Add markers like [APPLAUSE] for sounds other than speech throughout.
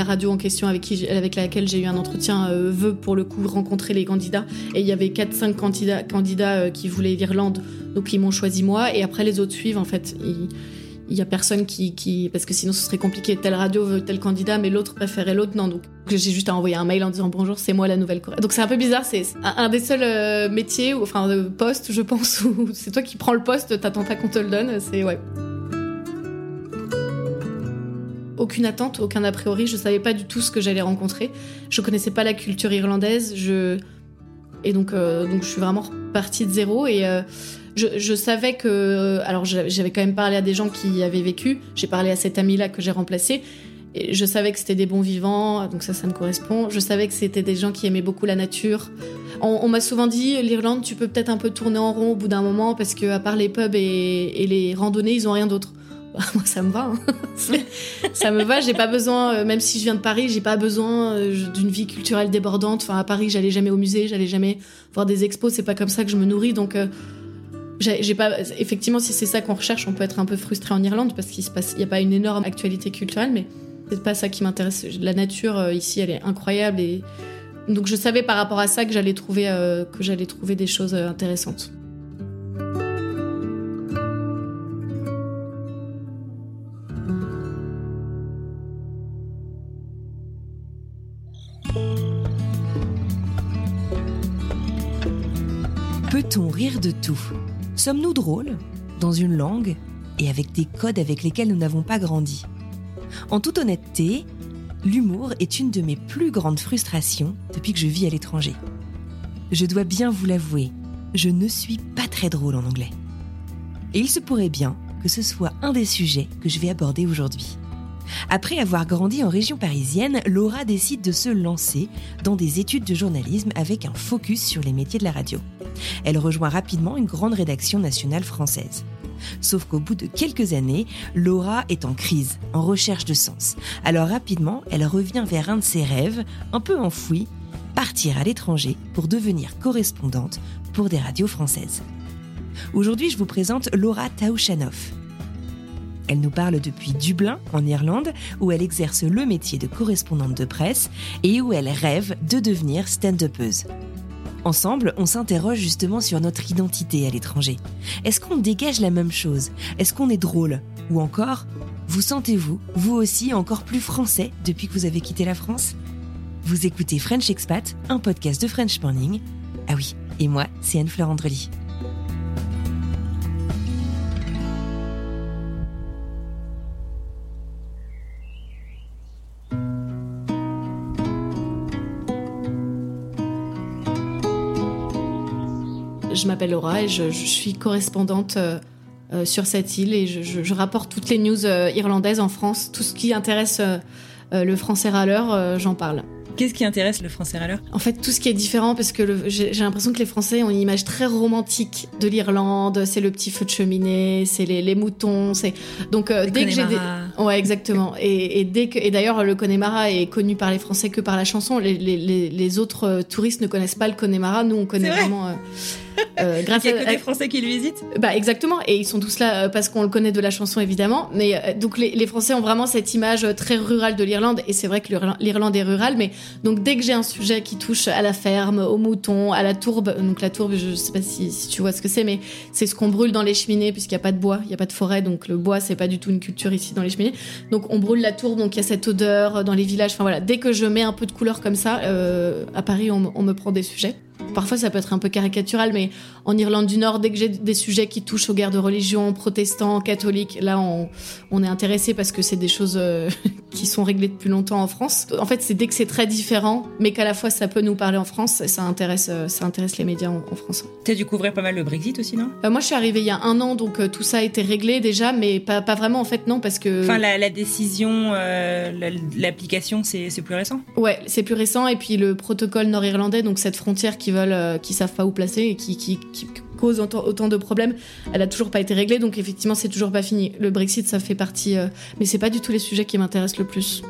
La radio en question avec, qui, avec laquelle j'ai eu un entretien euh, veut pour le coup rencontrer les candidats. Et il y avait 4-5 candidats, candidats euh, qui voulaient l'Irlande, donc ils m'ont choisi moi. Et après les autres suivent en fait. il y a personne qui, parce que sinon ce serait compliqué. Telle radio veut tel candidat, mais l'autre préférait l'autre. Non, donc j'ai juste à envoyer un mail en disant bonjour, c'est moi la nouvelle Corée. Donc c'est un peu bizarre. C'est un, des seuls euh, métiers, enfin de postes, je pense, [LAUGHS] où c'est toi qui prends le poste, t'attends pas qu'on te le donne. C'est ouais. Aucune attente, aucun a priori. Je savais pas du tout ce que j'allais rencontrer. Je connaissais pas la culture irlandaise. Et donc euh, donc je suis vraiment partie de zéro et euh, je, savais que. Alors, j'avais quand même parlé à des gens qui avaient vécu. J'ai parlé à cette amie-là que j'ai remplacée. Et je savais que c'était des bons vivants, donc ça, ça me correspond. Je savais que c'était des gens qui aimaient beaucoup la nature. On, on m'a souvent dit, l'Irlande, tu peux peut-être un peu tourner en rond au bout d'un moment, parce que à part les pubs et, et les randonnées, ils ont rien d'autre. Bah, moi, ça me va. Hein. [LAUGHS] ça me va. J'ai pas besoin, euh, même si je viens de Paris, j'ai pas besoin euh, d'une vie culturelle débordante. Enfin, à Paris, j'allais jamais au musée, j'allais jamais voir des expos. C'est pas comme ça que je me nourris, donc. Euh, j'ai pas effectivement si c'est ça qu'on recherche on peut être un peu frustré en Irlande parce qu'il se y a pas une énorme actualité culturelle mais c'est pas ça qui m'intéresse la nature ici elle est incroyable et donc je savais par rapport à ça que j'allais trouver que j'allais trouver des choses intéressantes Peut-on rire de tout? Sommes-nous drôles dans une langue et avec des codes avec lesquels nous n'avons pas grandi? En toute honnêteté, l'humour est une de mes plus grandes frustrations depuis que je vis à l'étranger. Je dois bien vous l'avouer, je ne suis pas très drôle en anglais. Et il se pourrait bien que ce soit un des sujets que je vais aborder aujourd'hui. Après avoir grandi en région parisienne, Laura décide de se lancer dans des études de journalisme avec un focus sur les métiers de la radio. Elle rejoint rapidement une grande rédaction nationale française. Sauf qu'au bout de quelques années, Laura est en crise, en recherche de sens. Alors rapidement, elle revient vers un de ses rêves, un peu enfoui, partir à l'étranger pour devenir correspondante pour des radios françaises. Aujourd'hui, je vous présente Laura Taouchanoff. Elle nous parle depuis Dublin, en Irlande, où elle exerce le métier de correspondante de presse et où elle rêve de devenir stand-upeuse. Ensemble, on s'interroge justement sur notre identité à l'étranger. Est-ce qu'on dégage la même chose? Est-ce qu'on est drôle? Ou encore, vous sentez-vous, vous aussi, encore plus français depuis que vous avez quitté la France? Vous écoutez French Expat, un podcast de French Morning. Ah oui, et moi, c'est Anne-Fleur Andrely. Je m'appelle Laura et je, je suis correspondante euh, euh, sur cette île et je, je, je, rapporte toutes les news euh, irlandaises en France. Tout ce qui intéresse euh, le français râleur, j'en parle. Qu'est-ce qui intéresse le français râleur? En fait, tout ce qui est différent, parce que j'ai l'impression que les Français ont une image très romantique de l'Irlande. C'est le petit feu de cheminée, c'est les, les, moutons, c'est donc dès que j'ai des... ouais exactement. Et, et dès que et d'ailleurs le Connemara est connu par les Français que par la chanson. Les, les, les autres touristes ne connaissent pas le Connemara. Nous, on connaît vraiment. Euh... Euh, [LAUGHS] grâce Il y a que des Français qui le visitent? Bah exactement, et ils sont tous là euh, parce qu'on le connaît de la chanson évidemment. Mais euh, donc les, les, Français ont vraiment cette image très rurale de l'Irlande, et c'est vrai que l'Irlande est rurale. Mais donc dès que j'ai un sujet qui touche à la ferme, aux moutons, à la tourbe, donc la tourbe, je sais pas si, si tu vois ce que c'est, mais c'est ce qu'on brûle dans les cheminées puisqu'il n'y a pas de bois, il n'y a pas de forêt, donc le bois c'est pas du tout une culture ici dans les cheminées. Donc on brûle la tourbe, donc il y a cette odeur dans les villages. Enfin voilà, dès que je mets un peu de couleur comme ça, euh, à Paris on, on me prend des sujets. Parfois, ça peut être un peu caricatural, mais en Irlande du Nord, dès que j'ai des sujets qui touchent aux guerres de religion, protestants, catholiques, là, on, on est intéressé parce que c'est des choses euh, [LAUGHS] qui sont réglées depuis longtemps en France. En fait, c'est dès que c'est très différent, mais qu'à la fois ça peut nous parler en France, ça intéresse, euh, ça intéresse les médias en, France. Tu as dû couvrir pas mal le Brexit aussi, non? Euh, Moi, je suis arrivée il y a un an, donc tout ça a été réglé déjà, mais pas, pas vraiment en fait, non, parce que. Enfin, la, la décision, l'application, c'est plus récent? Ouais, c'est plus récent, et puis le protocole nord-irlandais, donc cette frontière qui veulent, qui savent pas où placer et qui, qui, qui cause autant, de problèmes, elle a toujours pas été réglée, donc effectivement c'est toujours pas fini. Le Brexit ça fait partie, euh, mais c'est pas du tout les sujets qui m'intéressent le plus.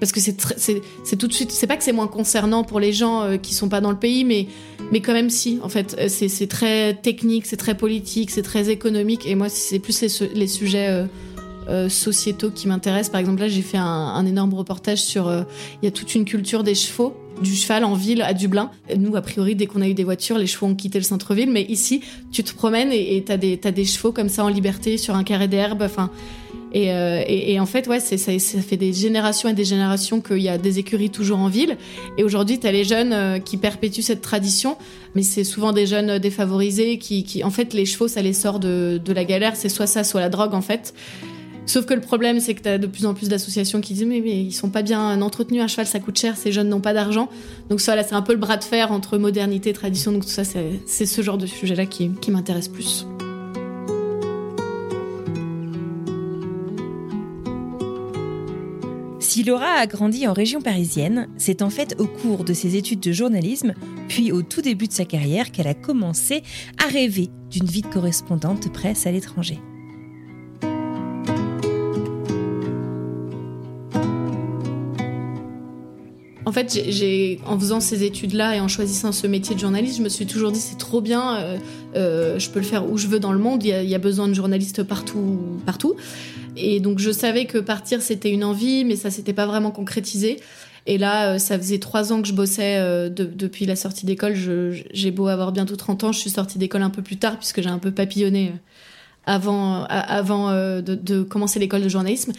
Parce que c'est tout de suite, c'est pas que c'est moins concernant pour les gens euh, qui sont pas dans le pays, mais, mais quand même si, en fait, euh, c'est très technique, c'est très politique, c'est très économique, et moi c'est plus les sujets sociétaux qui m'intéressent. Par exemple là j'ai fait un, un, énorme reportage sur, il y a toute une culture des chevaux du cheval en ville à Dublin. Nous, a priori, dès qu'on a eu des voitures, les chevaux ont quitté le centre-ville, mais ici, tu te promènes et t'as des, as des chevaux comme ça en liberté sur un carré d'herbe. Enfin, et, euh, et, en fait, ouais, ça, ça fait des générations et des générations qu'il y a des écuries toujours en ville. Et aujourd'hui, tu as les jeunes euh, qui perpétuent cette tradition, mais c'est souvent des jeunes défavorisés qui, qui, en fait, les chevaux, ça les sort de, de la galère. C'est soit ça, soit la drogue, en fait. Sauf que le problème, c'est que tu as de plus en plus d'associations qui disent mais, ils sont pas bien entretenus, un cheval ça coûte cher, ces jeunes n'ont pas d'argent. Donc ça, là, c'est un peu le bras de fer entre modernité et tradition. Donc tout ça, c'est ce genre de sujet-là qui, qui m'intéresse plus. Si Laura a grandi en région parisienne, c'est en fait au cours de ses études de journalisme, puis au tout début de sa carrière, qu'elle a commencé à rêver d'une vie de correspondante presse à l'étranger. En fait, j'ai, en faisant ces études-là et en choisissant ce métier de journaliste, je me suis toujours dit c'est trop bien, euh, euh, je peux le faire où je veux dans le monde. Il y a, besoin de journalistes partout, partout. Et donc je savais que partir c'était une envie, mais ça s'était pas vraiment concrétisé. Et là, euh, ça faisait trois ans que je bossais depuis la sortie d'école. j'ai beau avoir bientôt 30 ans, je suis sortie d'école un peu plus tard puisque j'ai un peu papillonné avant, avant de, de, commencer l'école de journalisme.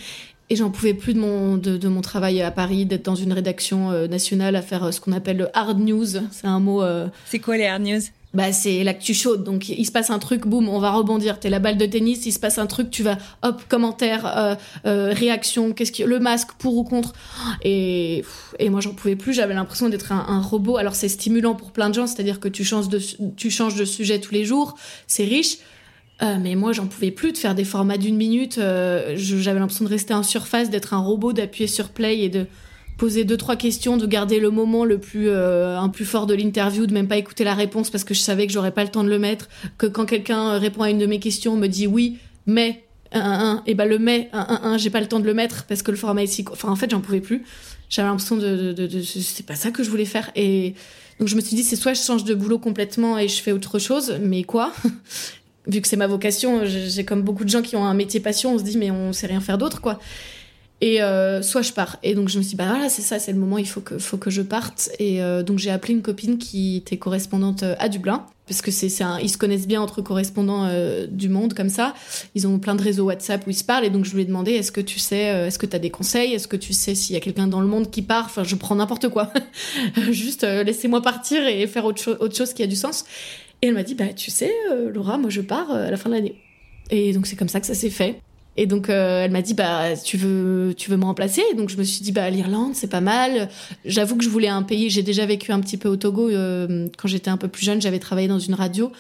Et j'en pouvais plus de mon, de, mon travail à Paris, d'être dans une rédaction euh, nationale à faire euh, ce qu'on appelle le hard news. C'est un mot. Euh, c'est quoi les hard news? bah, c'est l'actu chaude. Donc, il se passe un truc, boum, on va rebondir. T'es la balle de tennis, il se passe un truc, tu vas, hop, commentaire, réaction, qu'est-ce qui, le masque, pour ou contre. Et, et moi, j'en pouvais plus. J'avais l'impression d'être un, un, robot. Alors, c'est stimulant pour plein de gens, c'est-à-dire que tu changes de, tu changes de sujet tous les jours. C'est riche. Euh, mais moi, j'en pouvais plus de faire des formats d'une minute. Euh, j'avais l'impression de rester en surface, d'être un robot, d'appuyer sur play et de poser deux trois questions, de garder le moment le plus euh, un plus fort de l'interview, de même pas écouter la réponse parce que je savais que j'aurais pas le temps de le mettre. Que quand quelqu'un répond à une de mes questions, on me dit oui, mais un, un, et ben le mais un, un, un j'ai pas le temps de le mettre parce que le format est si. Enfin, en fait, j'en pouvais plus. J'avais l'impression de, de, de, de c'est pas ça que je voulais faire et donc je me suis dit c'est soit je change de boulot complètement et je fais autre chose, mais quoi? Vu que c'est ma vocation, j'ai comme beaucoup de gens qui ont un métier passion, on se dit mais on sait rien faire d'autre quoi. Et euh, soit je pars. Et donc je me suis dit bah voilà c'est ça, c'est le moment, il faut que faut que je parte. Et euh, donc j'ai appelé une copine qui était correspondante euh, à Dublin parce que c'est ils se connaissent bien entre correspondants du monde comme ça. Ils ont plein de réseaux WhatsApp où ils se parlent et donc je lui ai demandé est-ce que tu sais, est-ce que tu as des conseils, est-ce que tu sais s'il y a quelqu'un dans le monde qui part? Enfin je prends n'importe quoi, [LAUGHS] juste laissez-moi partir et faire autre, autre chose qui a du sens. Et elle m'a dit, bah, tu sais, euh, Laura, moi je pars euh, à la fin de l'année. Et donc c'est comme ça que ça s'est fait. Et donc euh, elle m'a dit bah tu veux tu veux me remplacer? Donc je me suis dit bah l'Irlande c'est pas mal. J'avoue que je voulais un pays, j'ai déjà vécu un petit peu au Togo quand j'étais un peu plus jeune, j'avais travaillé dans une radio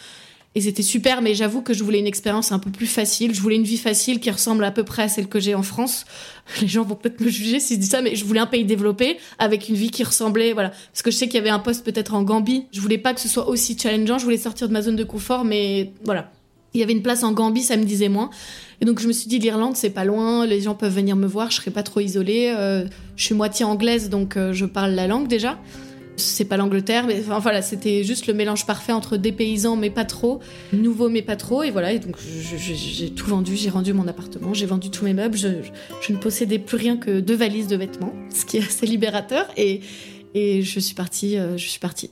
et c'était super, mais j'avoue que je voulais une expérience un peu plus facile. Je voulais une vie facile qui ressemble à peu près à celle que j'ai en France. [LAUGHS] Les gens vont peut-être me juger si je dis ça, mais je voulais un pays développé avec une vie qui ressemblait, voilà. Parce que je sais qu'il y avait un poste peut-être en Gambie. Je voulais pas que ce soit aussi challengeant. Je voulais sortir de ma zone de confort, mais voilà. Il y avait une place en Gambie, ça me disait moins. Et donc je me suis dit l'Irlande c'est pas loin, les gens peuvent venir me voir, je serai pas trop isolée. Euh, je suis moitié anglaise donc euh, je parle la langue déjà. C'est pas l'Angleterre, mais enfin voilà, c'était juste le mélange parfait entre des mais pas trop, nouveaux mais pas trop, et voilà, et donc j'ai tout vendu, j'ai rendu mon appartement, j'ai vendu tous mes meubles, je, ne possédais plus rien que deux valises de vêtements, ce qui est assez libérateur, et, et je suis partie, euh, je suis partie.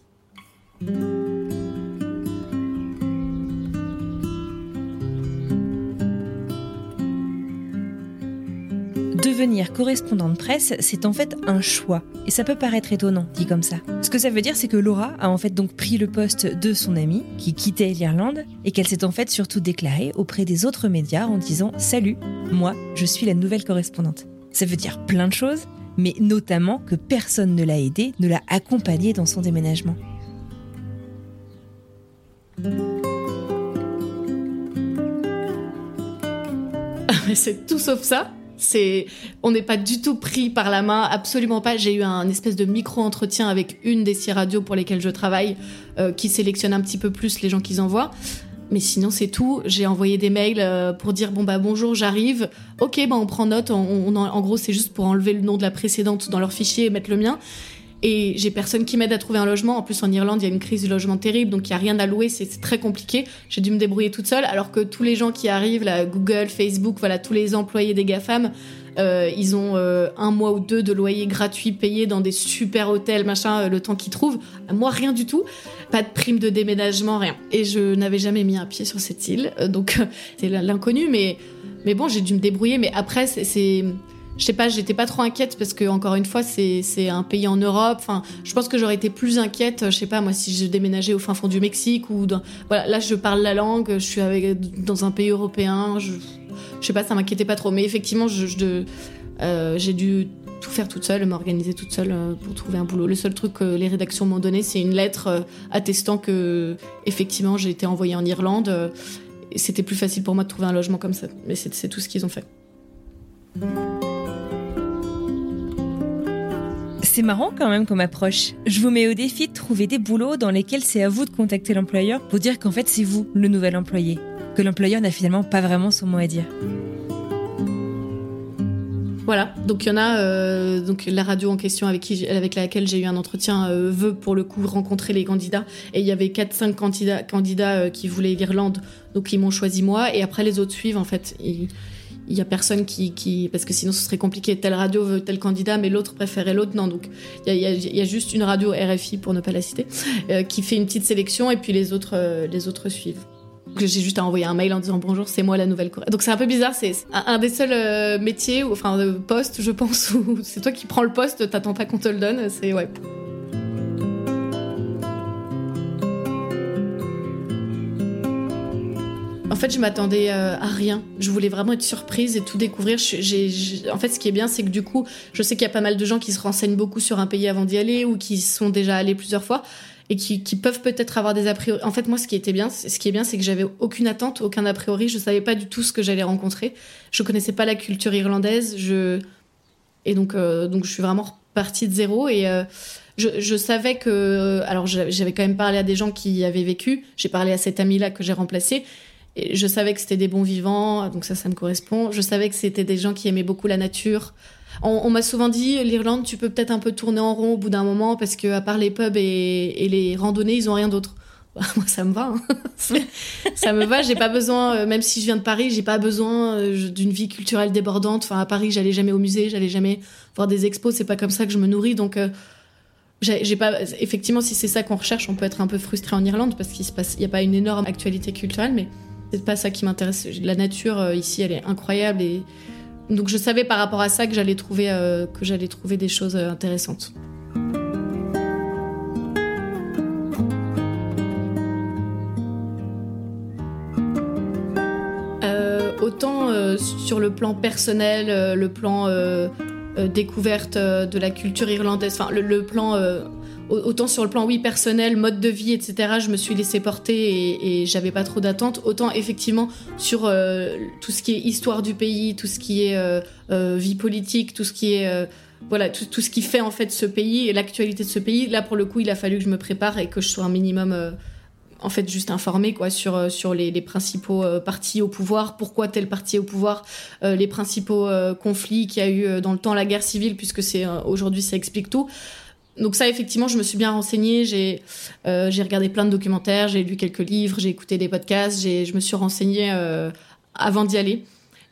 Devenir correspondante presse, c'est en fait un choix. Et ça peut paraître étonnant, dit comme ça. Ce que ça veut dire, c'est que Laura a en fait donc pris le poste de son amie, qui quittait l'Irlande, et qu'elle s'est en fait surtout déclarée auprès des autres médias en disant Salut, moi, je suis la nouvelle correspondante. Ça veut dire plein de choses, mais notamment que personne ne l'a aidée, ne l'a accompagnée dans son déménagement. [LAUGHS] c'est tout sauf ça. On n'est pas du tout pris par la main, absolument pas. J'ai eu un espèce de micro-entretien avec une des six radios pour lesquelles je travaille, euh, qui sélectionne un petit peu plus les gens qu'ils envoient. Mais sinon, c'est tout. J'ai envoyé des mails euh, pour dire bon bah bonjour, j'arrive. Ok, bah on prend note. en gros, c'est juste pour enlever le nom de la précédente dans leur fichier et mettre le mien. Et j'ai personne qui m'aide à trouver un logement. En plus, en Irlande, il y a une crise du logement terrible, donc il y a rien à louer, c'est très compliqué. J'ai dû me débrouiller toute seule, alors que tous les gens qui arrivent, Google, Facebook, voilà, tous les employés des GAFAM, euh, ils ont euh, un mois ou deux de loyer gratuit payé dans des super hôtels, machin, euh, le temps qu'ils trouvent. Moi, rien du tout. Pas de prime de déménagement, rien. Et je n'avais jamais mis un pied sur cette île, donc [LAUGHS] c'est l'inconnu. Mais mais bon, j'ai dû me débrouiller. Mais après, c'est je sais pas, j'étais pas trop inquiète parce que encore une fois, c'est un pays en Europe. Enfin, je pense que j'aurais été plus inquiète, je sais pas moi, si je déménageais au fin fond du Mexique ou dans, voilà, là je parle la langue, je suis avec, dans un pays européen, je, je sais pas, ça m'inquiétait pas trop. Mais effectivement, euh, j'ai dû tout faire toute seule, m'organiser toute seule euh, pour trouver un boulot. Le seul truc que les rédactions m'ont donné, c'est une lettre euh, attestant que effectivement j'ai été envoyée en Irlande. C'était plus facile pour moi de trouver un logement comme ça. Mais c'est tout ce qu'ils ont fait. C'est marrant quand même comme approche. Je vous mets au défi de trouver des boulots dans lesquels c'est à vous de contacter l'employeur pour dire qu'en fait c'est vous le nouvel employé, que l'employeur n'a finalement pas vraiment son mot à dire. Voilà, donc il y en a, euh, donc la radio en question avec, laquelle j'ai eu un entretien euh, veut pour le coup rencontrer les candidats. Et il y avait 4-5 candidats, candidats euh, qui voulaient l'Irlande, donc ils m'ont choisi moi. Et après les autres suivent en fait il y a personne qui, parce que sinon ce serait compliqué. Telle radio veut tel candidat, mais l'autre préférait l'autre. Non, donc il y, a, juste une radio RFI pour ne pas la citer euh, qui fait une petite sélection et puis les autres, euh, les autres suivent. J'ai juste à envoyer un mail en disant bonjour, c'est moi la nouvelle. Donc c'est un peu bizarre, c'est un, des seuls euh, métiers, enfin postes, je pense, [LAUGHS] où c'est toi qui prends le poste, t'attends pas qu'on te le donne. C'est ouais. En fait, je m'attendais euh, à rien. Je voulais vraiment être surprise et tout découvrir. En fait, ce qui est bien, c'est que du coup, je sais qu'il y a pas mal de gens qui se renseignent beaucoup sur un pays avant d'y aller ou qui sont déjà allés plusieurs fois et qui, peuvent peut-être avoir des a priori. En fait, moi, ce qui était bien, ce qui est bien, c'est que j'avais aucune attente, aucun a priori. Je savais pas du tout ce que j'allais rencontrer. Je connaissais pas la culture irlandaise. Je et donc, euh, donc, je suis vraiment partie de zéro et euh, je, savais que, alors j'avais quand même parlé à des gens qui y avaient vécu. J'ai parlé à cette amie là que j'ai je savais que c'était des bons vivants, donc ça, ça me correspond. Je savais que c'était des gens qui aimaient beaucoup la nature. On, m'a souvent dit, l'Irlande, tu peux peut-être un peu tourner en rond au bout d'un moment parce que à part les pubs et, les randonnées, ils ont rien d'autre. [LAUGHS] moi, ça me va. Hein. [LAUGHS] ça me va. J'ai pas besoin, euh, même si je viens de Paris, j'ai pas besoin euh, d'une vie culturelle débordante. Enfin, à Paris, j'allais jamais au musée, j'allais jamais voir des expos. C'est pas comme ça que je me nourris. Donc, euh, j'ai pas. Effectivement, si c'est ça qu'on recherche, on peut être un peu frustré en Irlande parce qu'il se passe, y a pas une énorme actualité culturelle, mais c'est pas ça qui m'intéresse. La nature euh, ici, elle est incroyable et donc je savais par rapport à ça que j'allais trouver euh, que j'allais trouver des choses euh, intéressantes. autant sur le plan personnel, le plan découverte de la culture irlandaise, enfin le, plan autant sur le plan oui personnel, mode de vie, etc. Je me suis laissé porter et, et j'avais pas trop d'attentes. Autant effectivement sur euh, tout ce qui est histoire du pays, tout ce qui est euh, euh, vie politique, tout ce qui est voilà tout, ce qui fait en fait ce pays et l'actualité de ce pays. Là pour le coup, il a fallu que je me prépare et que je sois un minimum en fait juste informé quoi sur sur les, les principaux partis au pouvoir, pourquoi tel parti au pouvoir, les principaux conflits qu'il y a eu dans le temps, la guerre civile puisque c'est aujourd'hui ça explique tout donc ça, effectivement, je me suis bien renseignée. J'ai euh, j'ai regardé plein de documentaires, j'ai lu quelques livres, j'ai écouté des podcasts, j'ai je me suis renseignée euh, avant d'y aller.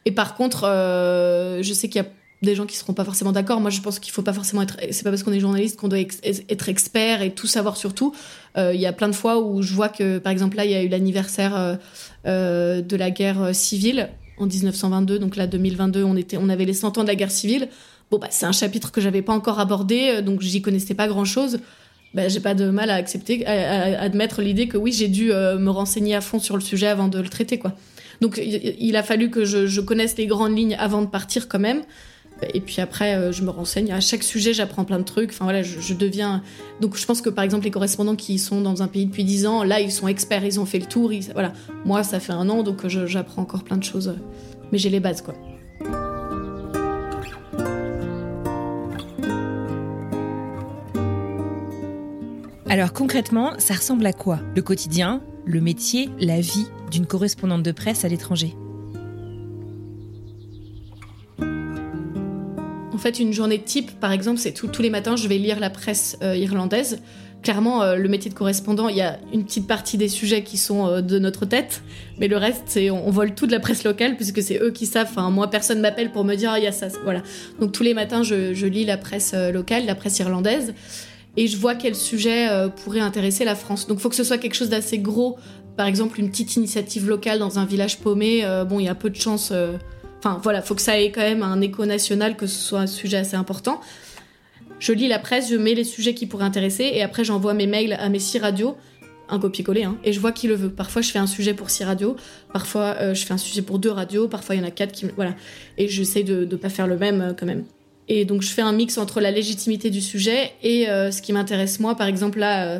Et par contre, euh, je sais qu'il y a des gens qui seront pas forcément d'accord. Moi, je pense qu'il faut pas forcément être. C'est pas parce qu'on est journaliste qu'on doit être expert et tout savoir sur tout. Il y a plein de fois où je vois que, par exemple, là, il y a eu l'anniversaire de la guerre civile en 1922. Donc là, 2022, on était, on avait les 100 ans de la guerre civile. Bon, bah, c'est un chapitre que j'avais pas encore abordé, euh, donc j'y connaissais pas grand chose. Bah, j'ai pas de mal à accepter, à, admettre l'idée que oui, j'ai dû euh, me renseigner à fond sur le sujet avant de le traiter, quoi. Donc, il a fallu que je, connaisse les grandes lignes avant de partir, quand même. Et puis après, euh, je me renseigne. À chaque sujet, j'apprends plein de trucs. Enfin voilà, je, deviens. Donc je pense que par exemple, les correspondants qui sont dans un pays depuis 10 ans, là, ils sont experts, ils ont fait le tour. Voilà. Moi, ça fait un an, donc j'apprends encore plein de choses. Mais j'ai les bases, quoi. Alors concrètement, ça ressemble à quoi? Le quotidien, le métier, la vie d'une correspondante de presse à l'étranger? En fait, une journée type, par exemple, c'est tous les matins, je vais lire la presse euh, irlandaise. Clairement, euh, le métier de correspondant, il y a une petite partie des sujets qui sont euh, de notre tête, mais le reste, c'est on, vole tout de la presse locale puisque c'est eux qui savent. Enfin, moi, personne m'appelle pour me dire ah, il y a ça, voilà. Donc tous les matins, je lis la presse locale, la presse irlandaise et je vois quel sujet euh, pourrait intéresser la France. Donc il faut que ce soit quelque chose d'assez gros, par exemple une petite initiative locale dans un village paumé. Euh, bon, il y a peu de chances. Euh, enfin voilà, faut que ça ait quand même un écho national, que ce soit un sujet assez important. Je lis la presse, je mets les sujets qui pourraient intéresser et après j'envoie mes mails à mes six radios un copier-coller, hein, et je vois qui le veut. Parfois, je fais un sujet pour six radios, parfois, je fais un sujet pour deux radios, parfois, il y en a quatre qui. Voilà. Et j'essaie de ne pas faire le même quand même. Et donc, je fais un mix entre la légitimité du sujet et euh, ce qui m'intéresse moi. Par exemple, là, euh,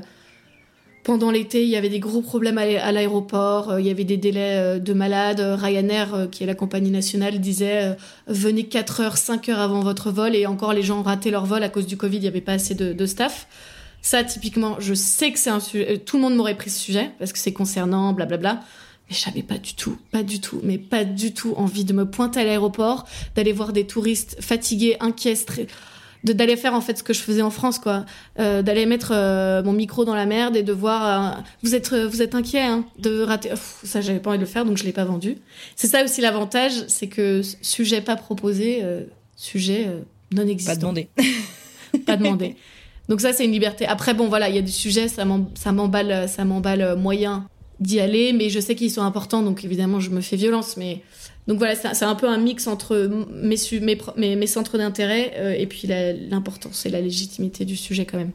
pendant l'été, il y avait des gros problèmes à l'aéroport, euh, il y avait des délais de malades. Ryanair, qui est la compagnie nationale, disait venez 4 heures, 5 heures avant votre vol et encore les gens ont raté leur vol à cause du Covid, il n'y avait pas assez de, de staff. Ça, typiquement, je sais que c'est un sujet. Tout le monde m'aurait pris ce sujet parce que c'est concernant, blablabla. Mais j'avais pas du tout, pas du tout, mais pas du tout envie de me pointer à l'aéroport, d'aller voir des touristes fatigués, inquiets, de d'aller faire en fait ce que je faisais en France quoi. Euh, d'aller mettre euh, mon micro dans la merde et de voir euh, vous êtes vous êtes inquiet hein, de rater ça j'avais pas envie de le faire donc je l'ai pas vendu. C'est ça aussi l'avantage c'est que sujet pas proposé sujet non existant. pas demandé. [LAUGHS] Pas demandé. Donc ça c'est une liberté. Après bon voilà il y a des sujets ça m'emballe ça m'emballe moyen d'y aller, mais je sais qu'ils sont importants, donc évidemment je me fais violence. Mais donc voilà, c'est un peu un mix entre mes, centres d'intérêt euh, et puis l'importance et la légitimité du sujet quand même.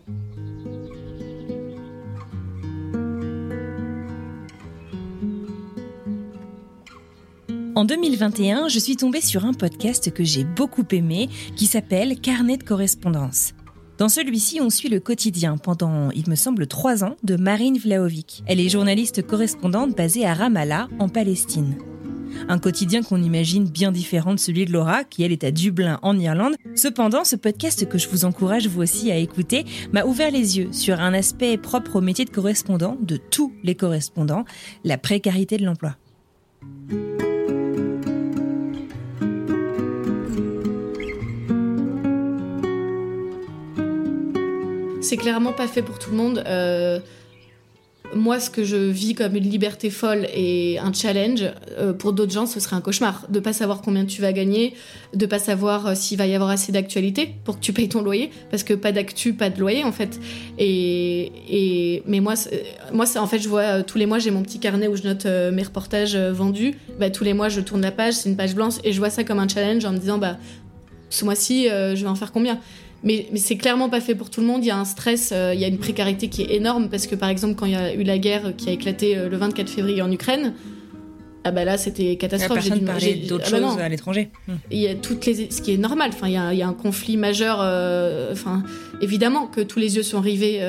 En 2021, je suis tombée sur un podcast que j'ai beaucoup aimé qui s'appelle Carnet de correspondance. Dans celui-ci, on suit le quotidien pendant, il me semble, trois ans de Marine Vlaovic. Elle est journaliste correspondante basée à Ramallah, en Palestine. Un quotidien qu'on imagine bien différent de celui de Laura, qui elle est à Dublin, en Irlande. Cependant, ce podcast que je vous encourage vous aussi à écouter m'a ouvert les yeux sur un aspect propre au métier de correspondant, de tous les correspondants, la précarité de l'emploi. C'est clairement pas fait pour tout le monde. Euh, moi, ce que je vis comme une liberté folle et un challenge, euh, pour d'autres gens, ce serait un cauchemar. De pas savoir combien tu vas gagner, de pas savoir euh, s'il va y avoir assez d'actualité pour que tu payes ton loyer, parce que pas d'actu, pas de loyer en fait. Et, mais moi, moi, en fait, je vois tous les mois, j'ai mon petit carnet où je note mes reportages vendus. Bah, tous les mois, je tourne la page, c'est une page blanche, et je vois ça comme un challenge en me disant, bah, ce mois-ci, je vais en faire combien? Mais, c'est clairement pas fait pour tout le monde. Il y a un stress, euh, il y a une précarité qui est énorme parce que par exemple quand il y a eu la guerre qui a éclaté euh, le 24 février en Ukraine, ah bah là c'était catastrophe. Dû parler d'autres ah bah choses à l'étranger. Hmm. Il y a toutes les, ce qui est normal. Enfin il y a, il y a un conflit majeur. Euh, enfin évidemment que tous les yeux sont rivés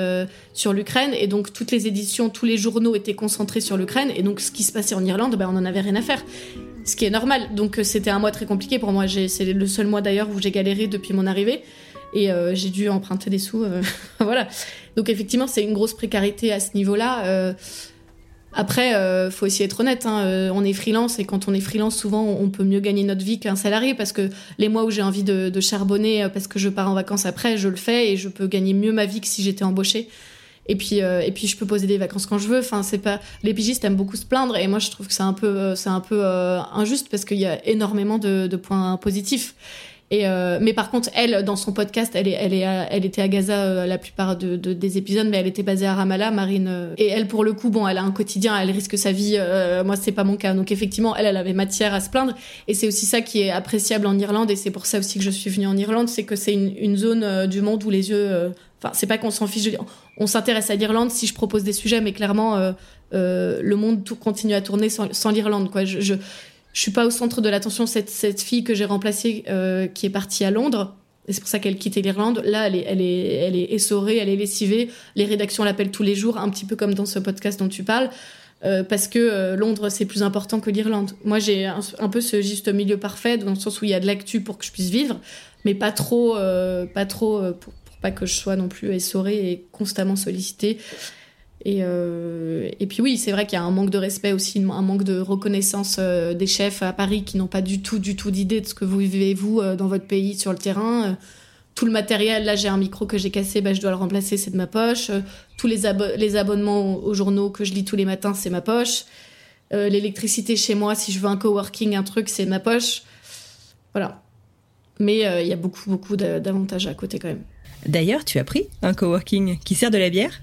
sur l'Ukraine et donc toutes les éditions, tous les journaux étaient concentrés sur l'Ukraine et donc ce qui se passait en Irlande, bah, on en avait rien à faire. Ce qui est normal. Donc c'était un mois très compliqué pour moi. C'est le seul mois d'ailleurs où j'ai galéré depuis mon arrivée et euh, j'ai dû emprunter des sous. Euh, [LAUGHS] voilà. Donc effectivement, c'est une grosse précarité à ce niveau-là. Euh, Après, euh, faut aussi être honnête. Hein, on est freelance et quand on est freelance, souvent, on peut mieux gagner notre vie qu'un salarié parce que les mois où j'ai envie de, charbonner parce que je pars en vacances après, je le fais et je peux gagner mieux ma vie que si j'étais embauchée. Et puis, et puis, je peux poser des vacances quand je veux. Enfin, c'est pas les pigistes aiment beaucoup se plaindre et moi, je trouve que c'est un peu, c'est un peu injuste parce qu'il y a énormément de points positifs. Et euh, mais par contre, elle, dans son podcast, elle, est, elle, est, elle était à Gaza euh, la plupart de, de, des épisodes, mais elle était basée à Ramallah, Marine. Euh, et elle, pour le coup, bon, elle a un quotidien, elle risque sa vie. Euh, moi, c'est pas mon cas. Donc effectivement, elle, elle avait matière à se plaindre. Et c'est aussi ça qui est appréciable en Irlande, et c'est pour ça aussi que je suis venue en Irlande, c'est que c'est une, une, zone du monde où les yeux. Enfin, c'est pas qu'on s'en fiche. On s'intéresse à l'Irlande si je propose des sujets, mais clairement, le monde tout continue à tourner sans, sans l'Irlande. Quoi. Je, je, je suis pas au centre de l'attention. Cette, cette fille que j'ai remplacée, euh, qui est partie à Londres, et c'est pour ça qu'elle quittait l'Irlande. Là, elle est, elle est, elle est essorée, elle est lessivée. Les rédactions l'appellent tous les jours, un petit peu comme dans ce podcast dont tu parles. Euh, parce que euh, Londres c'est plus important que l'Irlande. Moi j'ai un, peu ce juste milieu parfait dans le sens où il y a de l'actu pour que je puisse vivre, mais pas trop, euh, pas trop pour, pour, pas que je sois non plus essorée et constamment sollicitée. Et, euh, et puis oui, c'est vrai qu'il y a un manque de respect aussi, un manque de reconnaissance euh, des chefs à Paris qui n'ont pas du tout, du tout d'idée de ce que vous vivez vous euh, dans votre pays sur le terrain. Tout le matériel, là j'ai un micro que j'ai cassé, bah, je dois le remplacer, c'est de ma poche. Tous les, abo les abonnements aux, aux, journaux que je lis tous les matins, c'est ma poche. L'électricité chez moi, si je veux un coworking, un truc, c'est ma poche. Voilà. Mais il y a beaucoup, beaucoup d'avantages à côté quand même. D'ailleurs, tu as pris un coworking qui sert de la bière?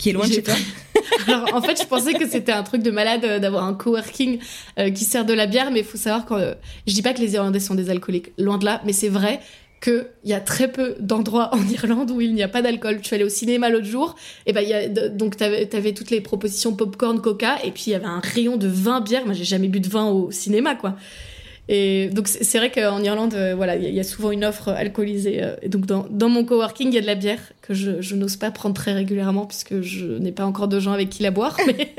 Qui est loin de chez toi [LAUGHS] Alors, en fait, je pensais que c'était un truc de malade euh, d'avoir un coworking euh, qui sert de la bière, mais il faut savoir que euh, je dis pas que les Irlandais sont des alcooliques, loin de là, mais c'est vrai qu'il y a très peu d'endroits en Irlande où il n'y a pas d'alcool. Tu allais au cinéma l'autre jour, et ben, y a, donc tu avais, toutes les propositions popcorn, coca, et puis il y avait un rayon de vin bière. Moi, j'ai jamais bu de vin au cinéma, quoi. Et donc c'est vrai qu'en Irlande, euh, voilà, il y, y, a souvent une offre alcoolisée. Euh, et donc dans, dans mon coworking, il y a de la bière que je, je n'ose pas prendre très régulièrement puisque je n'ai pas encore de gens avec qui la boire. Mais,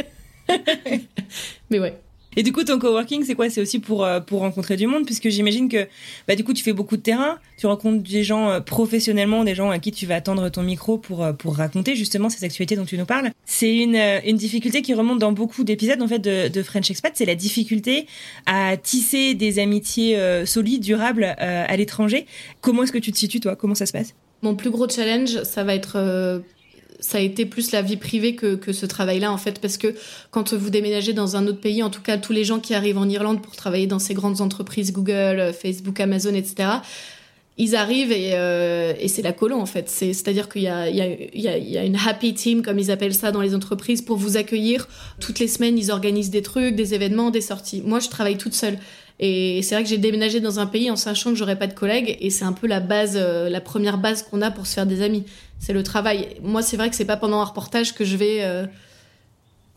[LAUGHS] [LAUGHS] mais ouais. Et du coup, ton coworking, c'est quoi? C'est aussi pour euh, pour rencontrer du monde, puisque j'imagine que bah du coup, tu fais beaucoup de terrain, tu rencontres des gens euh, professionnellement, des gens à qui tu vas attendre ton micro pour euh, pour raconter justement cette actualité dont tu nous parles. C'est une une difficulté qui remonte dans beaucoup d'épisodes en fait de, de French Expat, c'est la difficulté à tisser des amitiés solides, durables à l'étranger. Comment est-ce que tu te situes toi? Comment ça se passe? Mon plus gros challenge, ça va être ça a été plus la vie privée que, que ce travail-là, en fait, parce que quand vous déménagez dans un autre pays, en tout cas, tous les gens qui arrivent en Irlande pour travailler dans ces grandes entreprises, Google, Facebook, Amazon, etc., ils arrivent et, euh, et c'est la colo en fait. C'est-à-dire qu'il y, y, y, y a, une happy team, comme ils appellent ça dans les entreprises, pour vous accueillir. Toutes les semaines, ils organisent des trucs, des événements, des sorties. Moi, je travaille toute seule. Et c'est vrai que j'ai déménagé dans un pays en sachant que j'aurais pas de collègues, et c'est un peu la base, euh, la première base qu'on a pour se faire des amis. C'est le travail. Moi, c'est vrai que c'est pas pendant un reportage que je vais. Euh...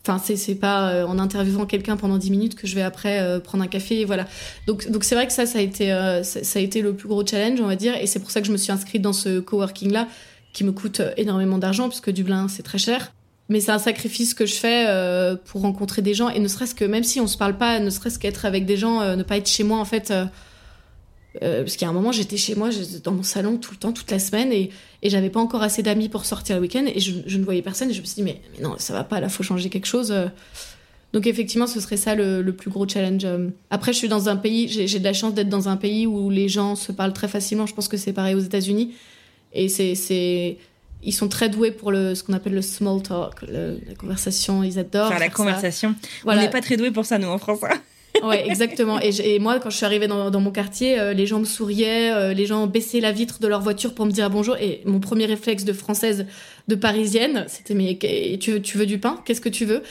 Enfin, c'est pas euh, en interviewant quelqu'un pendant 10 minutes que je vais après prendre un café, et voilà. Donc, donc c'est vrai que ça, ça a été, ça, ça, a été le plus gros challenge, on va dire, et c'est pour ça que je me suis inscrite dans ce coworking là, qui me coûte énormément d'argent puisque Dublin c'est très cher mais c'est un sacrifice que je fais euh, pour rencontrer des gens. Et ne serait-ce que même si on se parle pas ne serait-ce qu'être avec des gens euh, ne pas être chez moi en fait euh, euh parce a un moment j'étais chez moi dans mon salon tout le temps toute la semaine et, et j'avais pas encore assez d'amis pour sortir le week-end et je, je, ne voyais personne et je me suis dit mais, mais non ça va pas là faut changer quelque chose donc effectivement ce serait ça le, le plus gros challenge après je suis dans un pays j'ai de la chance d'être dans un pays où les gens se parlent très facilement. Je pense que c'est pareil aux États-Unis. Et c'est ils sont très doués pour le, ce qu'on appelle le small talk, le, la conversation. Ils adorent. Faire, faire la conversation. Voilà. On n'est pas très doués pour ça, nous, en France. [LAUGHS] ouais, exactement. Et, et, moi, quand je suis arrivée dans, dans mon quartier, euh, les gens me souriaient, euh, les gens baissaient la vitre de leur voiture pour me dire bonjour. Et mon premier réflexe de française, de parisienne, c'était mais tu veux, tu veux du pain? Qu'est-ce que tu veux?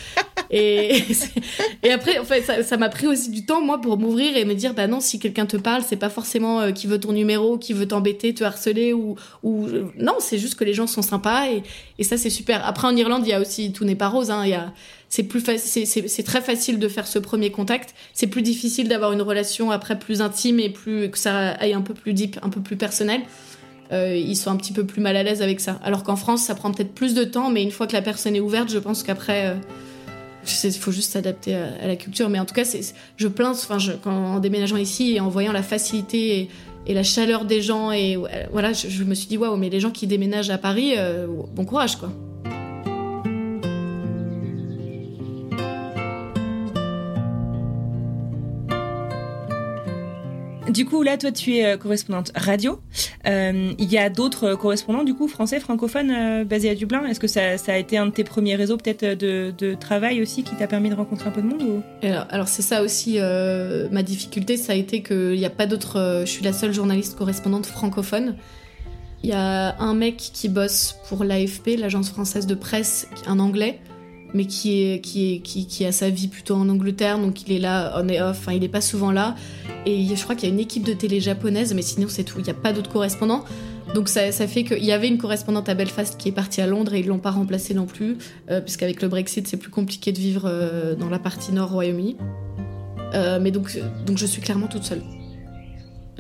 Et, [LAUGHS] et après, en fait, ça m'a pris aussi du temps, moi, pour m'ouvrir et me dire, bah non, si quelqu'un te parle, c'est pas forcément euh, qui veut ton numéro, qui veut t'embêter, te harceler ou, ou non, c'est juste que les gens sont sympas et, et ça, c'est super. Après, en Irlande, il y a aussi, tout n'est pas rose, hein, il y a, c'est plus facile, c'est très facile de faire ce premier contact. C'est plus difficile d'avoir une relation après plus intime et plus que ça aille un peu plus deep, un peu plus personnel. Euh, ils sont un petit peu plus mal à l'aise avec ça. Alors qu'en France, ça prend peut-être plus de temps, mais une fois que la personne est ouverte, je pense qu'après, euh, il faut juste s'adapter à, la culture. Mais en tout cas, je plains, en déménageant ici et en voyant la facilité et, la chaleur des gens, et voilà, je, je me suis dit waouh, mais les gens qui déménagent à Paris, euh, bon courage, quoi. Du coup, là, toi, tu es correspondante radio. Il y a d'autres correspondants, du coup, français, francophones, basés à Dublin. Est-ce que ça, a été un de tes premiers réseaux, peut-être, de, travail aussi, qui t'a permis de rencontrer un peu de monde Alors, c'est ça aussi, ma difficulté, ça a été qu'il n'y a pas d'autres. je suis la seule journaliste correspondante francophone. Il y a un mec qui bosse pour l'AFP, l'agence française de presse, un anglais, mais qui, a sa vie plutôt en Angleterre, donc il est là on et off, enfin il n'est pas souvent là. Et je crois qu'il y a une équipe de télé japonaise, mais sinon c'est tout, il n'y a pas d'autres correspondants. Donc ça, fait qu'il y avait une correspondante à Belfast qui est partie à Londres et ils l'ont pas remplacée non plus, euh, puisqu'avec le Brexit c'est plus compliqué de vivre euh, dans la partie nord Royaume-Uni. Euh, mais donc, donc je suis clairement toute seule.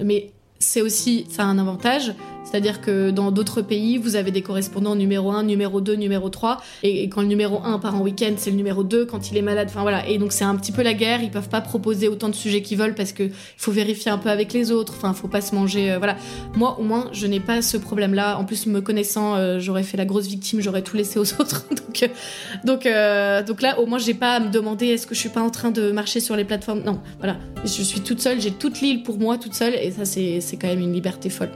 Mais c'est aussi, ça a un avantage, c'est-à-dire que dans d'autres pays, vous avez des correspondants numéro 1, numéro 2, numéro 3. Et, quand le numéro 1 part en week-end, c'est le numéro 2 quand il est malade. Enfin voilà. Et donc c'est un petit peu la guerre. Ils peuvent pas proposer autant de sujets qu'ils veulent parce qu'il faut vérifier un peu avec les autres. Enfin, faut pas se manger. Euh, voilà. Moi, au moins, je n'ai pas ce problème-là. En plus, me connaissant, euh, j'aurais fait la grosse victime. J'aurais tout laissé aux [LAUGHS] autres. donc, euh, donc, donc là, au moins, j'ai pas à me demander est-ce que je suis pas en train de marcher sur les plateformes? Non, voilà. Je suis toute seule. J'ai toute l'île pour moi, toute seule. Et ça, c'est quand même une liberté folle.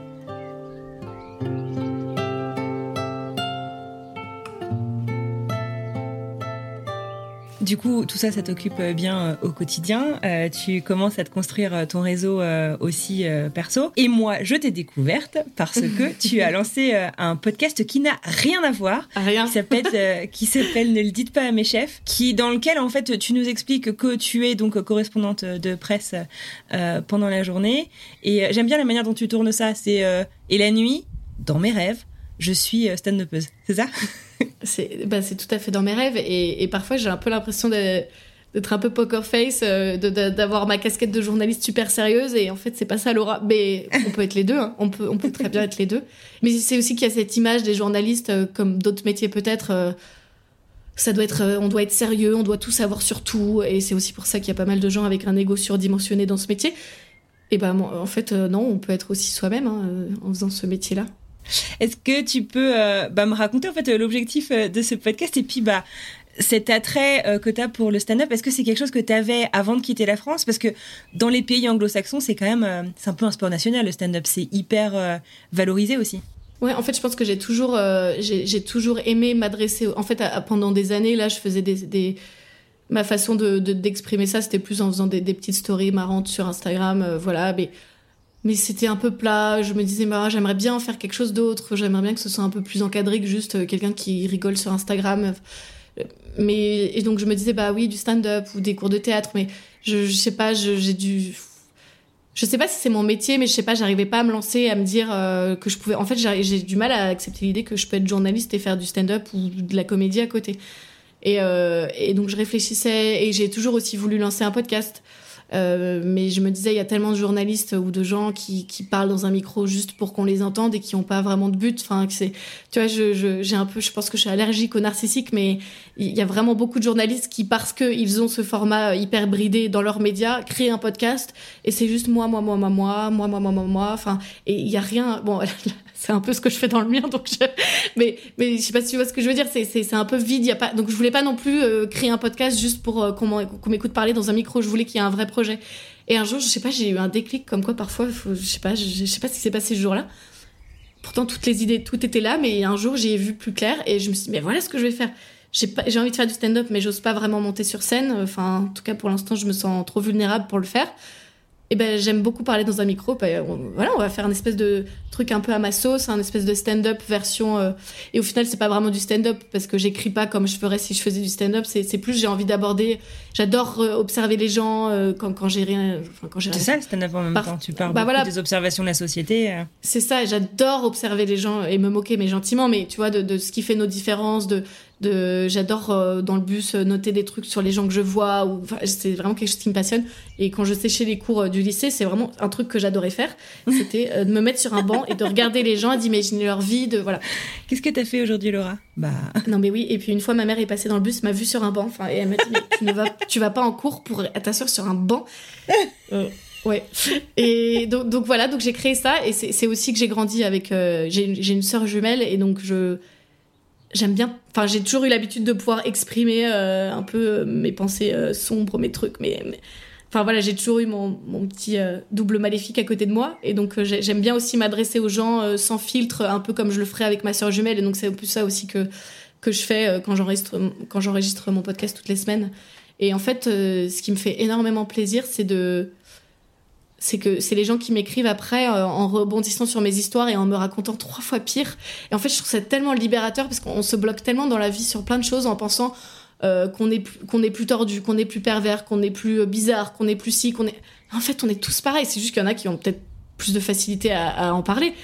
Du coup, tout ça, ça t'occupe bien euh, au quotidien. Euh, tu commences à te construire euh, ton réseau aussi perso. Et moi, je t'ai découverte parce que [LAUGHS] tu as lancé un podcast qui n'a rien à voir. Rien. Qui s'appelle, qui s'appelle Ne le dites pas à mes chefs. Qui, dans lequel, en fait, tu nous expliques que tu es donc correspondante de presse pendant la journée. Et j'aime bien la manière dont tu tournes ça. C'est et la nuit, dans mes rêves, je suis stand-upeuse. C'est ça? [LAUGHS] Bah, c'est tout à fait dans mes rêves et, parfois j'ai un peu l'impression d'être un peu poker face, euh, d'avoir ma casquette de journaliste super sérieuse et en fait c'est pas ça Laura. Mais on peut être les deux, hein. on, peut, très bien être les deux. Mais c'est aussi qu'il y a cette image des journalistes euh, comme d'autres métiers peut-être. Euh, ça doit être, on doit être sérieux, on doit tout savoir sur tout et c'est aussi pour ça qu'il y a pas mal de gens avec un ego surdimensionné dans ce métier. Et ben en fait non, on peut être aussi soi-même hein, en faisant ce métier-là. Est-ce que tu peux euh, bah, me raconter en fait l'objectif euh, de ce podcast et puis bah cet attrait euh, que tu as pour le stand-up, est-ce que c'est quelque chose que tu avais avant de quitter la France? Parce que dans les pays anglo-saxons, c'est quand même c'est un peu un sport national le stand-up, c'est hyper valorisé aussi. Ouais, en fait, je pense que j'ai toujours, j'ai toujours aimé m'adresser. En fait, pendant des années, là, je faisais des, ma façon de d'exprimer ça, c'était plus en faisant des, des, petites stories marrantes sur Instagram, voilà. Mais mais c'était un peu plat. Je me disais, bah, j'aimerais bien faire quelque chose d'autre. J'aimerais bien que ce soit un peu plus encadré que juste euh, quelqu'un qui rigole sur Instagram. Mais et donc je me disais, bah oui, du stand-up ou des cours de théâtre. Mais je, sais pas, j'ai dû. Je sais pas si c'est mon métier, mais je sais pas, j'arrivais pas à me lancer, à me dire euh, que je pouvais. En fait, j'ai du mal à accepter l'idée que je peux être journaliste et faire du stand-up ou de la comédie à côté. Euh, et donc je réfléchissais et j'ai toujours aussi voulu lancer un podcast. Euh, mais je me disais, il y a tellement de journalistes ou de gens qui, qui parlent dans un micro juste pour qu'on les entende et qui n'ont pas vraiment de but. Enfin, c'est, tu vois, je, j'ai un peu, je pense que je suis allergique au narcissique, mais il y a vraiment beaucoup de journalistes qui, parce qu'ils ont ce format hyper bridé dans leurs médias, créent un podcast et c'est juste moi, moi, moi, moi, moi, moi, moi, moi, moi, moi. Enfin, et il y a rien. Bon, [LAUGHS] c'est un peu ce que je fais dans le mien, donc je... mais mais je sais pas si tu vois ce que je veux dire. C'est c'est un peu vide. Y a pas donc je voulais pas non plus euh, créer un podcast juste pour euh, qu'on m'écoute parler dans un micro. Je voulais qu'il y ait un vrai projet. Et un jour, je sais pas, j'ai eu un déclic comme quoi parfois, je sais pas, je, sais pas ce qui s'est passé ce jour-là. Pourtant, toutes les idées, tout était là, mais un jour, j'ai vu plus clair et je me suis dit, mais voilà ce que je vais faire. J'ai envie de faire du stand-up, mais j'ose pas vraiment monter sur scène. Enfin, en tout cas, pour l'instant, je me sens trop vulnérable pour le faire et ben j'aime beaucoup parler dans un micro. Ben, voilà, on va faire un espèce de truc un peu à ma sauce, un espèce de stand-up version. Euh, et au final, c'est pas vraiment du stand-up parce que j'écris pas comme je ferais si je faisais du stand-up. C'est plus j'ai envie d'aborder. J'adore euh, observer les gens euh, quand, quand j'ai rien. quand j'ai. C'est ça le stand-up en même temps. Tu parles bah, voilà. des observations de la société. C'est ça. J'adore observer les gens et me moquer, mais gentiment. Mais tu vois de, de ce qui fait nos différences, de de j'adore euh, dans le bus euh, noter des trucs sur les gens que je vois ou c'est vraiment quelque chose qui me passionne. Et quand je séchais les cours euh, du lycée c'est vraiment un truc que j'adorais faire. [LAUGHS] C'était de me mettre sur un banc et de regarder les gens et d'imaginer leur vie de voilà. Qu'est-ce que t'as fait aujourd'hui Laura? Bah. [LAUGHS] Non mais oui et puis une fois ma mère est passée dans le bus m'a vu sur un banc enfin et elle m'a dit mais tu ne vas tu vas pas en cours pour t'asseoir sur un banc? [LAUGHS] Ouais. Et donc, donc voilà, donc j'ai créé ça et c'est aussi que j'ai grandi avec. j'ai une sœur jumelle et donc je j'aime bien. Enfin, j'ai toujours eu l'habitude de pouvoir exprimer euh, un peu mes pensées euh, sombres, mes trucs, mais, Enfin voilà, j'ai toujours eu mon, mon petit euh, double maléfique à côté de moi. Et donc euh, j'aime bien aussi m'adresser aux gens euh, sans filtre, un peu comme je le ferais avec ma soeur jumelle. Et donc c'est plus ça aussi que, que je fais quand j'enregistre mon podcast toutes les semaines. Et en fait, ce qui me fait énormément plaisir, c'est de c'est que c'est les gens qui m'écrivent après en rebondissant sur mes histoires et en me racontant trois fois pire. Et en fait, je trouve ça tellement libérateur parce qu'on se bloque tellement dans la vie sur plein de choses en pensant euh, qu'on est qu'on est plus tordu, qu'on est plus pervers, qu'on est plus euh, bizarre, qu'on est plus si, qu'on est. En fait, on est tous pareils. C'est juste qu'il y en a qui ont peut-être plus de facilité à, en parler.